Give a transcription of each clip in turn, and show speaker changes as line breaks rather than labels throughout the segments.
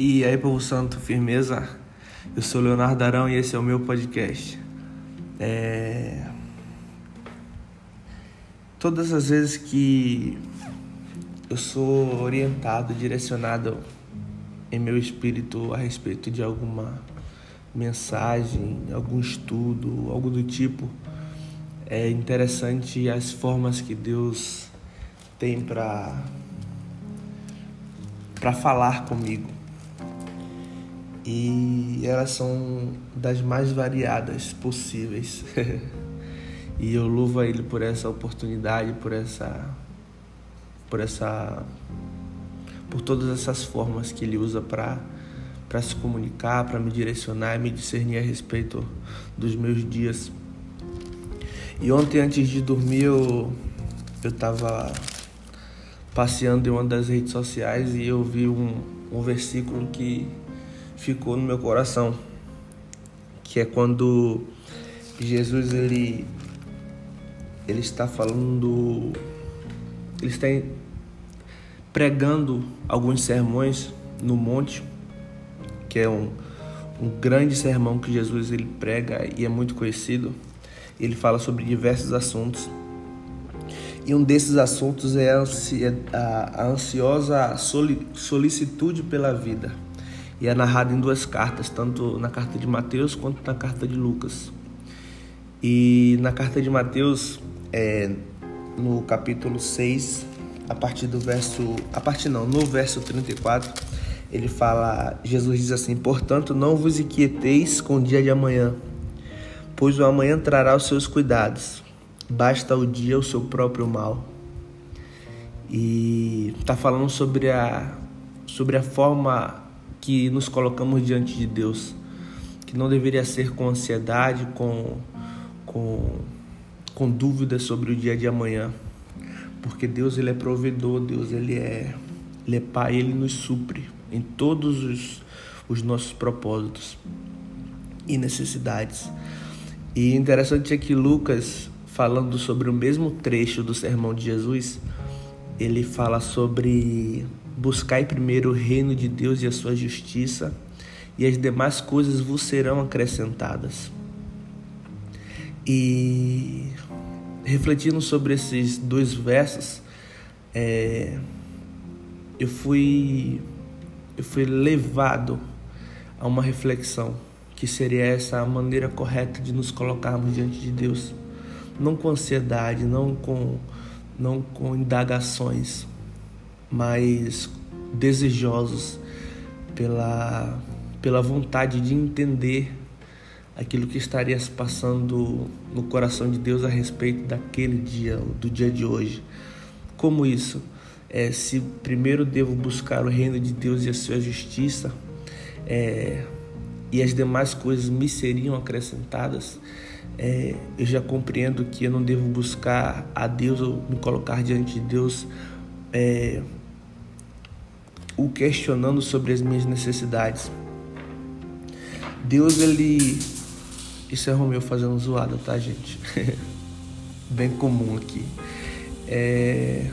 E aí, povo santo, firmeza? Eu sou Leonardo Arão e esse é o meu podcast. É... Todas as vezes que eu sou orientado, direcionado em meu espírito a respeito de alguma mensagem, algum estudo, algo do tipo, é interessante as formas que Deus tem para para falar comigo. E elas são das mais variadas possíveis. e eu louvo a ele por essa oportunidade, por essa por essa por todas essas formas que ele usa para para se comunicar, para me direcionar e me discernir a respeito dos meus dias. E ontem antes de dormir eu eu tava passeando em uma das redes sociais e eu vi um, um versículo que ficou no meu coração, que é quando Jesus ele ele está falando, ele está pregando alguns sermões no monte, que é um, um grande sermão que Jesus ele prega e é muito conhecido. Ele fala sobre diversos assuntos. E um desses assuntos é a ansiosa solicitude pela vida. E é narrado em duas cartas, tanto na carta de Mateus quanto na carta de Lucas. E na carta de Mateus, é, no capítulo 6, a partir do verso. A partir não, no verso 34, ele fala: Jesus diz assim: Portanto, não vos inquieteis com o dia de amanhã, pois o amanhã trará os seus cuidados basta o dia o seu próprio mal. E está falando sobre a, sobre a forma que nos colocamos diante de Deus, que não deveria ser com ansiedade, com, com, com dúvidas sobre o dia de amanhã, porque Deus ele é provedor, Deus ele é, ele é Pai, Ele nos supre em todos os, os nossos propósitos e necessidades. E interessante é que Lucas falando sobre o mesmo trecho do sermão de Jesus, ele fala sobre buscar primeiro o reino de Deus e a sua justiça, e as demais coisas vos serão acrescentadas. E refletindo sobre esses dois versos, é, eu fui eu fui levado a uma reflexão que seria essa a maneira correta de nos colocarmos diante de Deus não com ansiedade, não com, não com indagações, mas desejosos pela, pela vontade de entender aquilo que estaria se passando no coração de Deus a respeito daquele dia, do dia de hoje. Como isso? É, se primeiro devo buscar o reino de Deus e a sua justiça, é, e as demais coisas me seriam acrescentadas, é, eu já compreendo que eu não devo buscar a Deus ou me colocar diante de Deus é, o questionando sobre as minhas necessidades. Deus, ele. Isso é Romeu fazendo zoada, tá, gente? Bem comum aqui. É...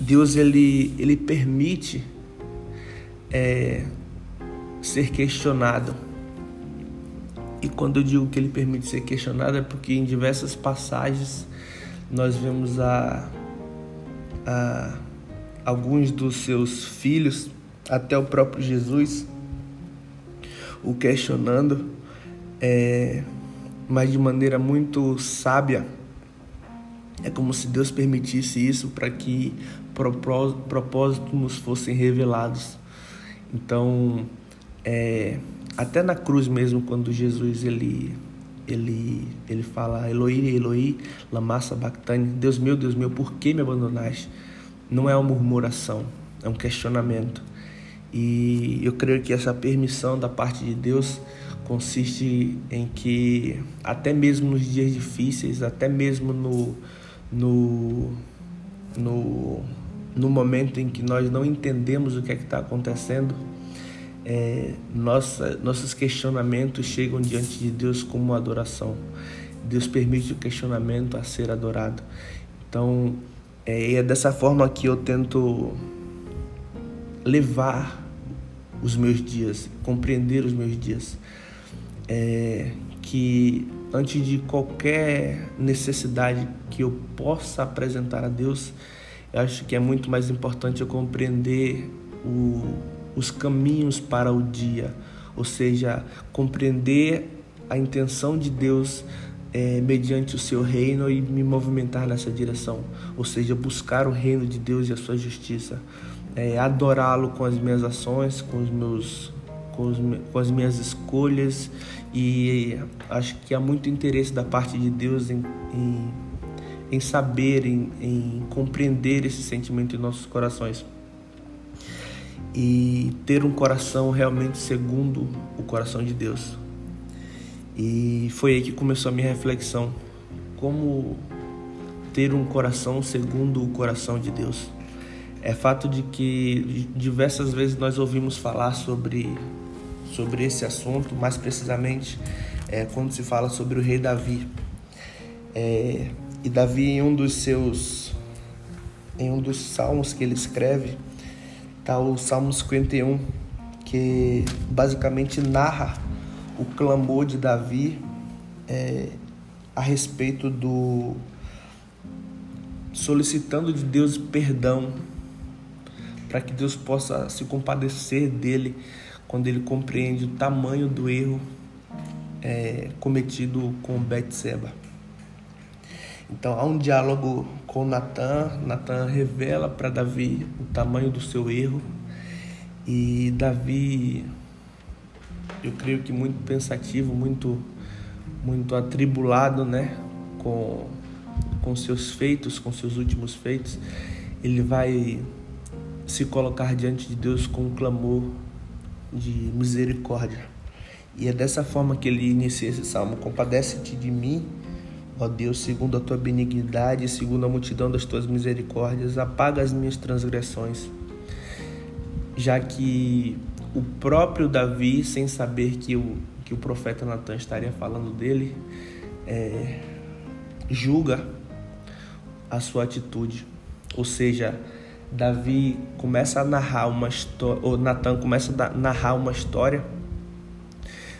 Deus, ele, ele permite é, ser questionado e quando eu digo que ele permite ser questionado é porque em diversas passagens nós vemos a, a alguns dos seus filhos, até o próprio Jesus, o questionando, é, mas de maneira muito sábia. É como se Deus permitisse isso para que propósitos nos fossem revelados. Então, é, até na cruz mesmo, quando Jesus ele ele ele fala Eloi, Eloi, lama sabachthani, Deus meu, Deus meu, por que me abandonaste? Não é uma murmuração, é um questionamento. E eu creio que essa permissão da parte de Deus consiste em que até mesmo nos dias difíceis, até mesmo no no no, no momento em que nós não entendemos o que é está acontecendo, é, nossa, nossos questionamentos chegam diante de Deus como adoração. Deus permite o questionamento a ser adorado. Então, é, é dessa forma que eu tento levar os meus dias, compreender os meus dias. É, que antes de qualquer necessidade que eu possa apresentar a Deus, eu acho que é muito mais importante eu compreender o, os caminhos para o dia, ou seja, compreender a intenção de Deus é, mediante o seu reino e me movimentar nessa direção, ou seja, buscar o reino de Deus e a sua justiça, é, adorá-lo com as minhas ações, com os meus com, os, com, as minhas escolhas. E acho que há muito interesse da parte de Deus em, em, em saber, em, em compreender esse sentimento em nossos corações. E ter um coração realmente segundo o coração de Deus. E foi aí que começou a minha reflexão. Como ter um coração segundo o coração de Deus. É fato de que diversas vezes nós ouvimos falar sobre, sobre esse assunto, mais precisamente é, quando se fala sobre o rei Davi. É, e Davi, em um dos seus, em um dos salmos que ele escreve, está o Salmo 51, que basicamente narra o clamor de Davi é, a respeito do solicitando de Deus perdão para que Deus possa se compadecer dele quando ele compreende o tamanho do erro é, cometido com Betseba. Então há um diálogo com Natan, Natan revela para Davi o tamanho do seu erro e Davi eu creio que muito pensativo, muito muito atribulado, né, com com seus feitos, com seus últimos feitos, ele vai se colocar diante de Deus com um clamor de misericórdia. E é dessa forma que ele inicia esse salmo: Compadece-te de mim, ó Deus, segundo a tua benignidade, segundo a multidão das tuas misericórdias, apaga as minhas transgressões. Já que o próprio Davi, sem saber que o, que o profeta Natan estaria falando dele, é, julga a sua atitude. Ou seja, Davi começa a narrar uma história, ou Natan começa a narrar uma história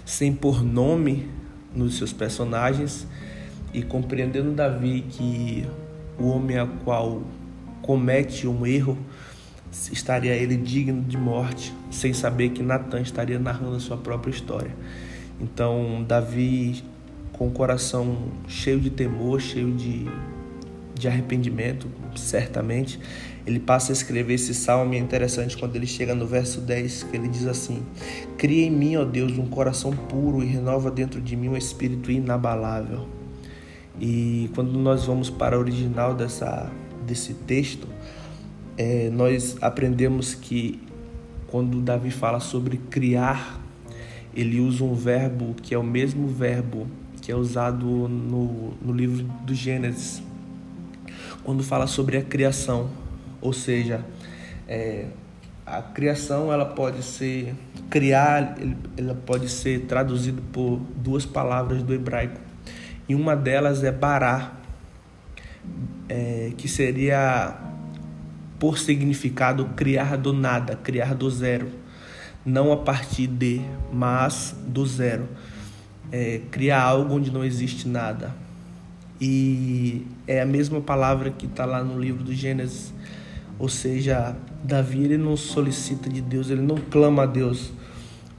sem pôr nome nos seus personagens e compreendendo Davi que o homem a qual comete um erro estaria ele digno de morte, sem saber que Natan estaria narrando a sua própria história. Então, Davi, com o coração cheio de temor, cheio de, de arrependimento, certamente, ele passa a escrever esse salmo e é interessante quando ele chega no verso 10, que ele diz assim: Cria em mim, ó Deus, um coração puro e renova dentro de mim um espírito inabalável. E quando nós vamos para o original dessa, desse texto, é, nós aprendemos que quando Davi fala sobre criar, ele usa um verbo que é o mesmo verbo que é usado no, no livro do Gênesis, quando fala sobre a criação, ou seja, é, a criação ela pode ser criar, ela pode ser traduzida por duas palavras do hebraico. E uma delas é bará, é, que seria por significado criar do nada, criar do zero, não a partir de, mas do zero. É, criar algo onde não existe nada. E é a mesma palavra que está lá no livro do Gênesis. Ou seja, Davi ele não solicita de Deus, ele não clama a Deus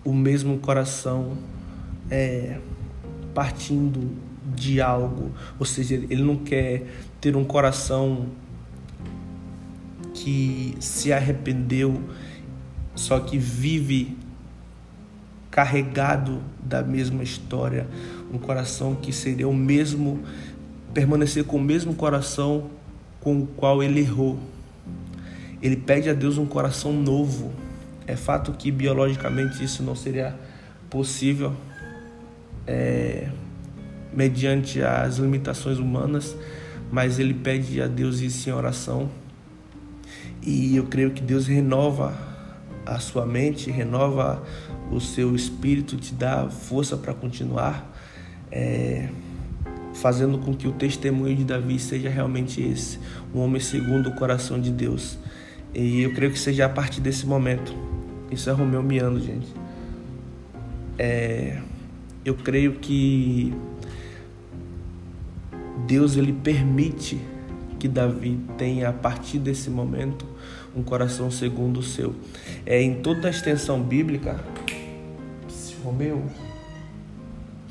o mesmo coração é, partindo de algo. Ou seja, ele não quer ter um coração que se arrependeu, só que vive carregado da mesma história, um coração que seria o mesmo, permanecer com o mesmo coração com o qual ele errou. Ele pede a Deus um coração novo. É fato que biologicamente isso não seria possível é, mediante as limitações humanas, mas ele pede a Deus isso em oração e eu creio que Deus renova a sua mente, renova o seu espírito, te dá força para continuar, é, fazendo com que o testemunho de Davi seja realmente esse, um homem segundo o coração de Deus. E eu creio que seja a partir desse momento Isso é Romeu miando, gente. É, eu creio que Deus ele permite que Davi tenha a partir desse momento um coração segundo o seu. É em toda a extensão bíblica, Romeu,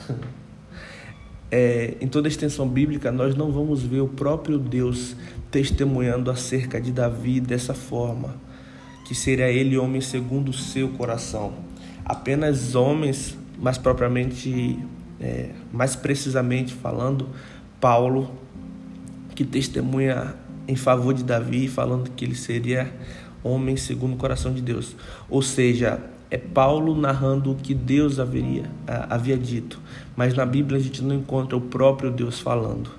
é, em toda a extensão bíblica, nós não vamos ver o próprio Deus testemunhando acerca de Davi dessa forma, que seria ele homem segundo o seu coração. Apenas homens, mais propriamente, é, mais precisamente falando, Paulo, que testemunha em favor de Davi, falando que ele seria homem segundo o coração de Deus. Ou seja, é Paulo narrando o que Deus haveria, havia dito, mas na Bíblia a gente não encontra o próprio Deus falando.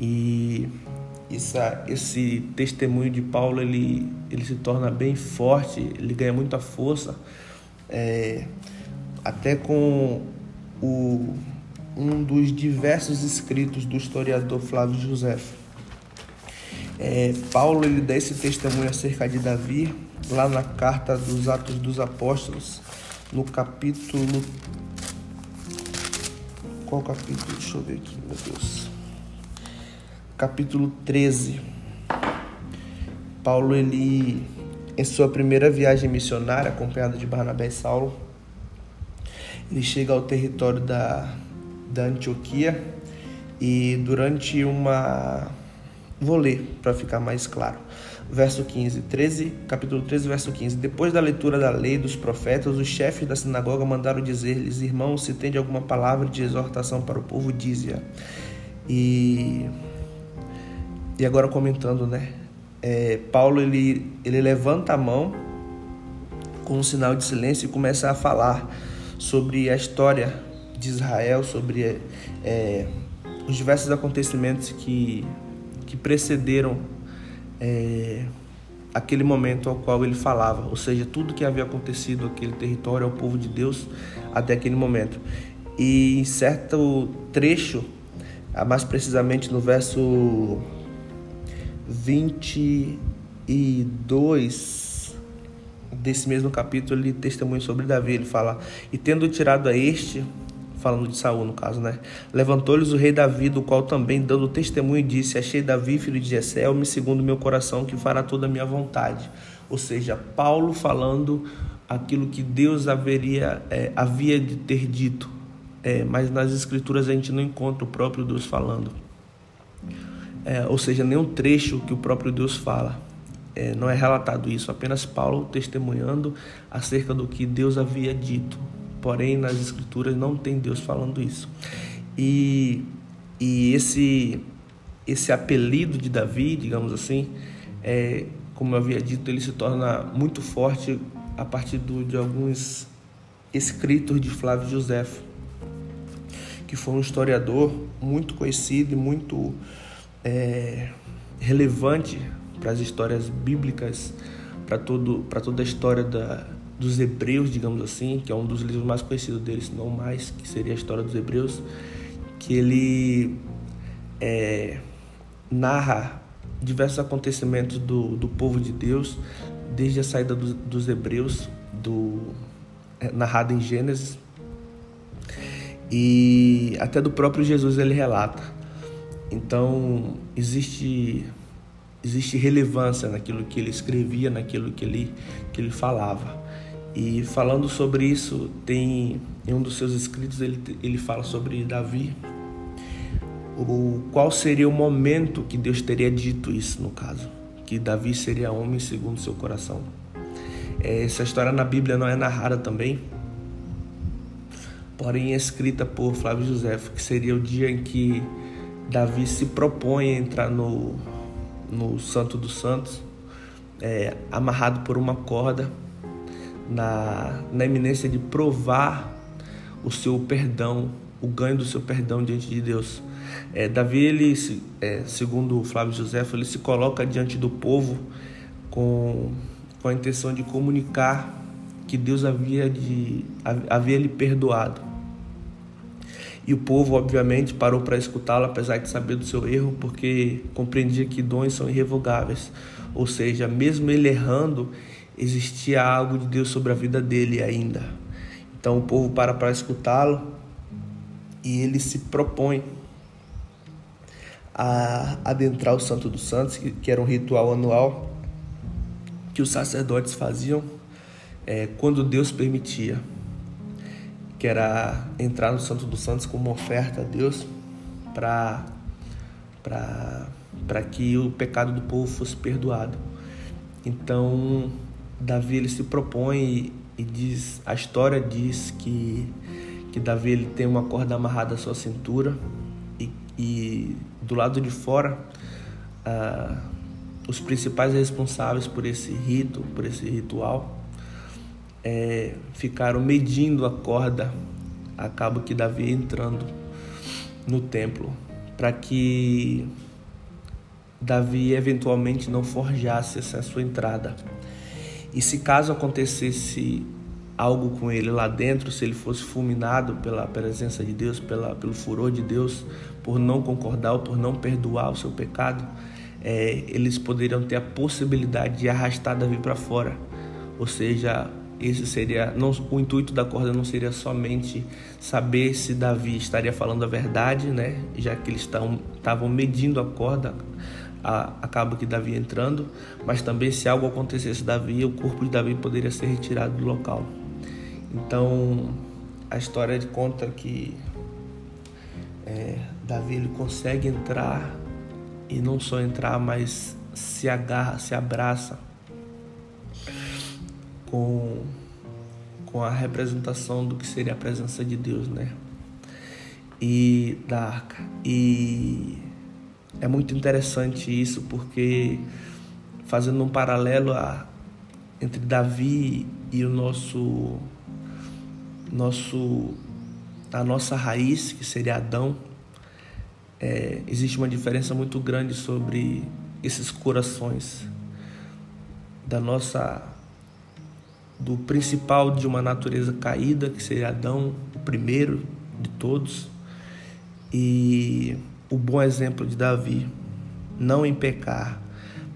E essa, esse testemunho de Paulo ele, ele se torna bem forte, ele ganha muita força, é, até com o, um dos diversos escritos do historiador Flávio José. É, Paulo ele dá esse testemunho acerca de Davi lá na carta dos Atos dos Apóstolos, no capítulo. Qual capítulo? Deixa eu ver aqui, meu Deus. Capítulo 13. Paulo, ele, em sua primeira viagem missionária, acompanhado de Barnabé e Saulo, ele chega ao território da, da Antioquia e durante uma. Vou ler para ficar mais claro verso 15, 13, capítulo 13, verso 15. Depois da leitura da lei dos profetas, os chefes da sinagoga mandaram dizer-lhes: Irmãos, se tem alguma palavra de exortação para o povo, dize-a. E, e agora comentando, né? É, Paulo ele, ele levanta a mão com um sinal de silêncio e começa a falar sobre a história de Israel, sobre é, os diversos acontecimentos que, que precederam é, aquele momento ao qual ele falava, ou seja, tudo que havia acontecido aquele território ao povo de Deus até aquele momento. E em certo trecho, mais precisamente no verso 22 desse mesmo capítulo, ele testemunha sobre Davi, ele fala: "E tendo tirado a este falando de Saul no caso, né? Levantou-lhes o rei Davi, do qual também dando testemunho disse: Achei Davi, filho de Jessé, me segundo meu coração, que fará toda a minha vontade. Ou seja, Paulo falando aquilo que Deus haveria, é, havia de ter dito. É, mas nas escrituras a gente não encontra o próprio Deus falando. É, ou seja, nenhum trecho que o próprio Deus fala. É, não é relatado isso, apenas Paulo testemunhando acerca do que Deus havia dito porém nas escrituras não tem Deus falando isso. E, e esse, esse apelido de Davi, digamos assim, é, como eu havia dito, ele se torna muito forte a partir do, de alguns escritos de Flávio José, que foi um historiador muito conhecido e muito é, relevante para as histórias bíblicas, para toda a história da, dos Hebreus, digamos assim, que é um dos livros mais conhecidos deles, não mais, que seria a história dos Hebreus, que ele é, narra diversos acontecimentos do, do povo de Deus, desde a saída do, dos Hebreus, do, é, narrado em Gênesis, e até do próprio Jesus ele relata. Então existe existe relevância naquilo que ele escrevia, naquilo que ele que ele falava. E falando sobre isso, tem em um dos seus escritos ele, ele fala sobre Davi, o qual seria o momento que Deus teria dito isso no caso, que Davi seria homem segundo seu coração. É, essa história na Bíblia não é narrada também, porém é escrita por Flávio José, que seria o dia em que Davi se propõe a entrar no, no Santo dos Santos, é, amarrado por uma corda na, na eminência de provar o seu perdão, o ganho do seu perdão diante de Deus. É, Davi, ele, é, segundo Flávio José, ele se coloca diante do povo com, com a intenção de comunicar que Deus havia, de, havia lhe perdoado. E o povo, obviamente, parou para escutá-lo, apesar de saber do seu erro, porque compreendia que dons são irrevogáveis. Ou seja, mesmo ele errando, existia algo de Deus sobre a vida dele ainda. Então o povo para para escutá-lo e ele se propõe a adentrar o Santo dos Santos, que era um ritual anual que os sacerdotes faziam é, quando Deus permitia, que era entrar no Santo dos Santos como oferta a Deus para para que o pecado do povo fosse perdoado. Então Davi ele se propõe e, diz, a história diz que que Davi ele tem uma corda amarrada à sua cintura e, e do lado de fora ah, os principais responsáveis por esse rito, por esse ritual, é, ficaram medindo a corda a cabo que Davi entrando no templo, para que Davi eventualmente não forjasse essa sua entrada. E se caso acontecesse algo com ele lá dentro, se ele fosse fulminado pela presença de Deus, pela, pelo furor de Deus, por não concordar ou por não perdoar o seu pecado, é, eles poderiam ter a possibilidade de arrastar Davi para fora. Ou seja, esse seria não, o intuito da corda não seria somente saber se Davi estaria falando a verdade, né? Já que eles estavam medindo a corda acaba que Davi entrando, mas também se algo acontecesse Davi, o corpo de Davi poderia ser retirado do local. Então a história conta que é, Davi ele consegue entrar e não só entrar, mas se agarra, se abraça com, com a representação do que seria a presença de Deus, né? E da arca. E é muito interessante isso porque fazendo um paralelo a, entre Davi e o nosso nosso a nossa raiz que seria Adão é, existe uma diferença muito grande sobre esses corações da nossa do principal de uma natureza caída que seria Adão o primeiro de todos e o bom exemplo de Davi, não em pecar,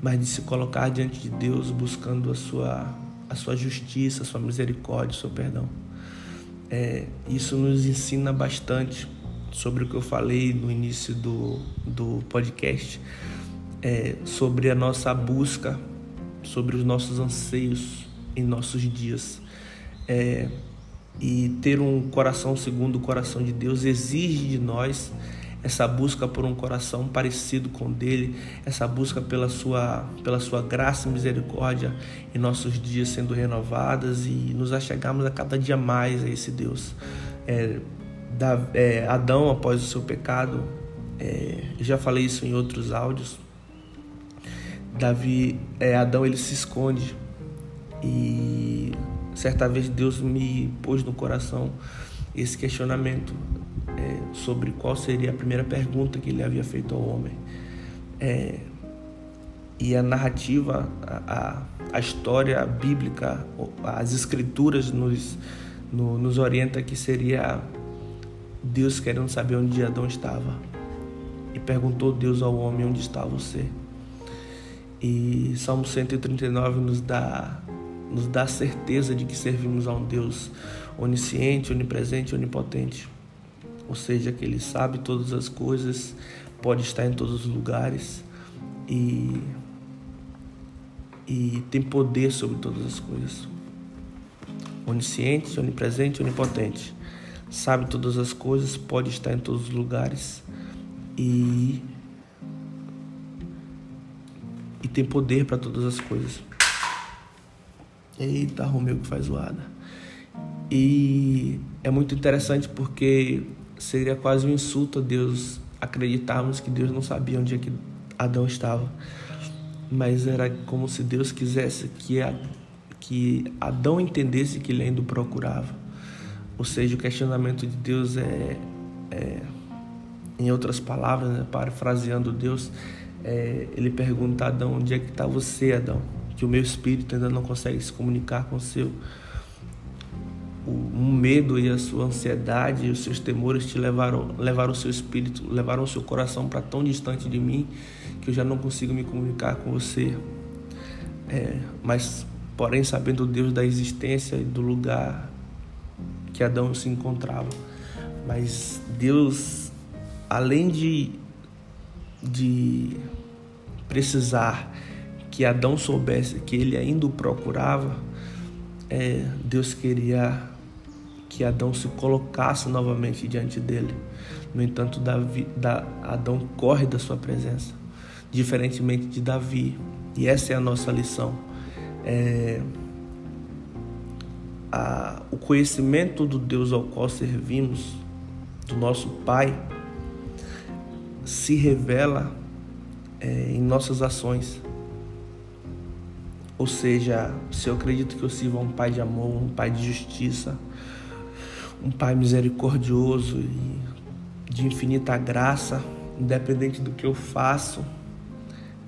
mas de se colocar diante de Deus buscando a sua, a sua justiça, a sua misericórdia, o seu perdão. É, isso nos ensina bastante sobre o que eu falei no início do, do podcast, é, sobre a nossa busca, sobre os nossos anseios em nossos dias. É, e ter um coração segundo o coração de Deus exige de nós essa busca por um coração parecido com o dele, essa busca pela sua, pela sua graça e misericórdia em nossos dias sendo renovadas e nos achegarmos a cada dia mais a esse Deus. É, da, é, Adão, após o seu pecado, é, já falei isso em outros áudios, Davi, é, Adão ele se esconde e certa vez Deus me pôs no coração esse questionamento é, sobre qual seria a primeira pergunta que ele havia feito ao homem. É, e a narrativa, a, a, história bíblica, as escrituras nos, no, nos orienta que seria Deus querendo saber onde Adão estava. E perguntou Deus ao homem onde está você. E Salmo 139 nos dá nos dá certeza de que servimos a um Deus onisciente, onipresente, onipotente ou seja, que ele sabe todas as coisas, pode estar em todos os lugares e, e tem poder sobre todas as coisas. Onisciente, onipresente, onipotente. Sabe todas as coisas, pode estar em todos os lugares e, e tem poder para todas as coisas. Eita, Romeu que faz zoada. E é muito interessante porque seria quase um insulto a Deus acreditarmos que Deus não sabia onde é que Adão estava. Mas era como se Deus quisesse que, a, que Adão entendesse que ele ainda o procurava. Ou seja, o questionamento de Deus é, é em outras palavras, né, parafraseando Deus, é, ele pergunta a Adão: onde é que está você, Adão? Que o meu espírito ainda não consegue se comunicar com o seu o medo e a sua ansiedade e os seus temores te levaram, levaram o seu espírito, levaram o seu coração para tão distante de mim que eu já não consigo me comunicar com você. É, mas porém sabendo Deus da existência e do lugar que Adão se encontrava. Mas Deus, além de, de precisar que Adão soubesse que ele ainda o procurava, é, Deus queria que Adão se colocasse novamente diante dele. No entanto, Davi, da, Adão corre da sua presença, diferentemente de Davi. E essa é a nossa lição. É, a, o conhecimento do Deus ao qual servimos, do nosso Pai, se revela é, em nossas ações. Ou seja, se eu acredito que eu sirvo a um Pai de amor, um Pai de justiça, um Pai misericordioso e de infinita graça, independente do que eu faço,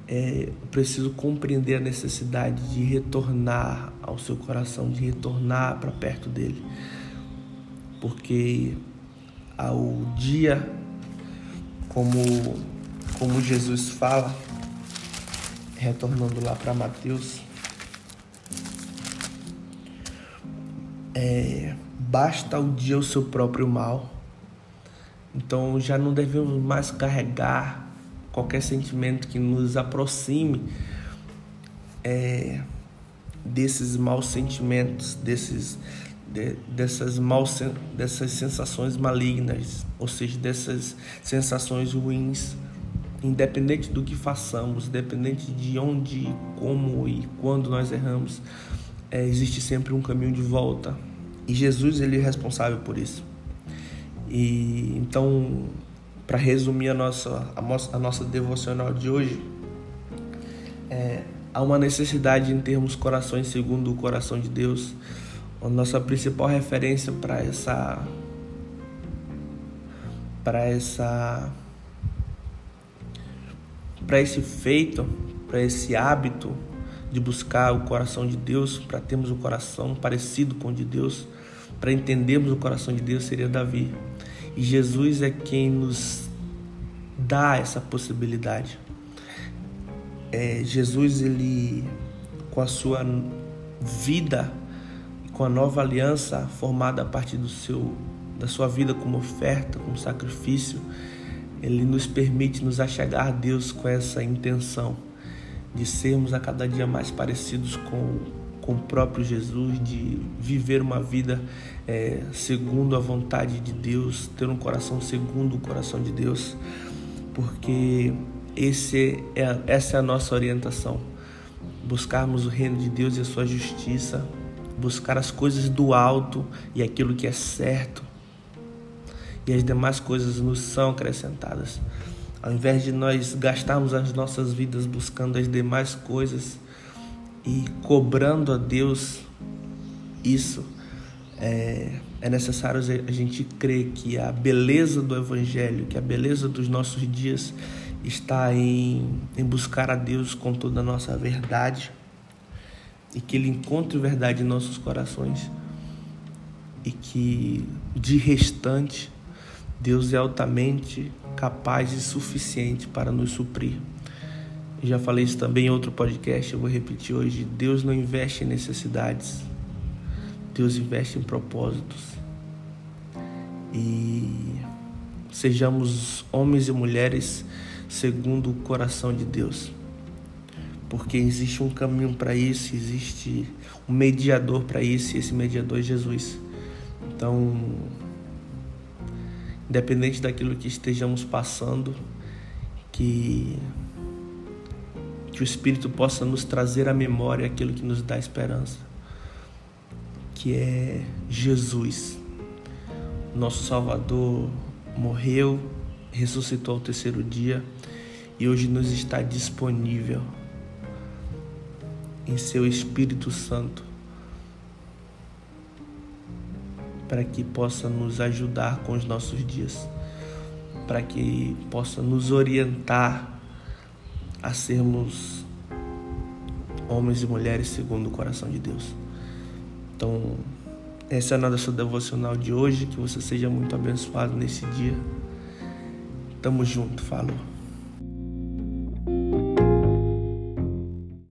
é, eu preciso compreender a necessidade de retornar ao seu coração, de retornar para perto dele, porque ao dia, como, como Jesus fala, retornando lá para Mateus, é, basta o dia o seu próprio mal. Então já não devemos mais carregar qualquer sentimento que nos aproxime é, desses maus sentimentos, desses, de, dessas, mal, dessas sensações malignas, ou seja, dessas sensações ruins, independente do que façamos, independente de onde, como e quando nós erramos, é, existe sempre um caminho de volta. E Jesus ele é responsável por isso. E então para resumir a nossa, a, nossa devocional de hoje, é, há uma necessidade em termos corações segundo o coração de Deus. A nossa principal referência para essa para essa para esse feito, para esse hábito de buscar o coração de Deus, para termos o um coração parecido com o de Deus, para entendermos o coração de Deus seria Davi. E Jesus é quem nos dá essa possibilidade. É, Jesus, ele, com a sua vida, com a nova aliança formada a partir do seu, da sua vida como oferta, como sacrifício, ele nos permite nos achegar a Deus com essa intenção de sermos a cada dia mais parecidos com com o próprio Jesus, de viver uma vida é, segundo a vontade de Deus, ter um coração segundo o coração de Deus, porque esse é, essa é a nossa orientação. Buscarmos o reino de Deus e a sua justiça, buscar as coisas do alto e aquilo que é certo, e as demais coisas nos são acrescentadas. Ao invés de nós gastarmos as nossas vidas buscando as demais coisas, e cobrando a Deus isso, é, é necessário a gente crer que a beleza do Evangelho, que a beleza dos nossos dias está em, em buscar a Deus com toda a nossa verdade e que Ele encontre verdade em nossos corações e que de restante Deus é altamente capaz e suficiente para nos suprir. Já falei isso também em outro podcast, eu vou repetir hoje. Deus não investe em necessidades, Deus investe em propósitos. E sejamos homens e mulheres segundo o coração de Deus. Porque existe um caminho para isso, existe um mediador para isso, e esse mediador é Jesus. Então, independente daquilo que estejamos passando, que que o Espírito possa nos trazer à memória aquilo que nos dá esperança, que é Jesus, nosso Salvador, morreu, ressuscitou ao terceiro dia e hoje nos está disponível em seu Espírito Santo para que possa nos ajudar com os nossos dias, para que possa nos orientar a sermos homens e mulheres segundo o coração de Deus. Então, essa é a nossa devocional de hoje. Que você seja muito abençoado nesse dia. Tamo junto, falou.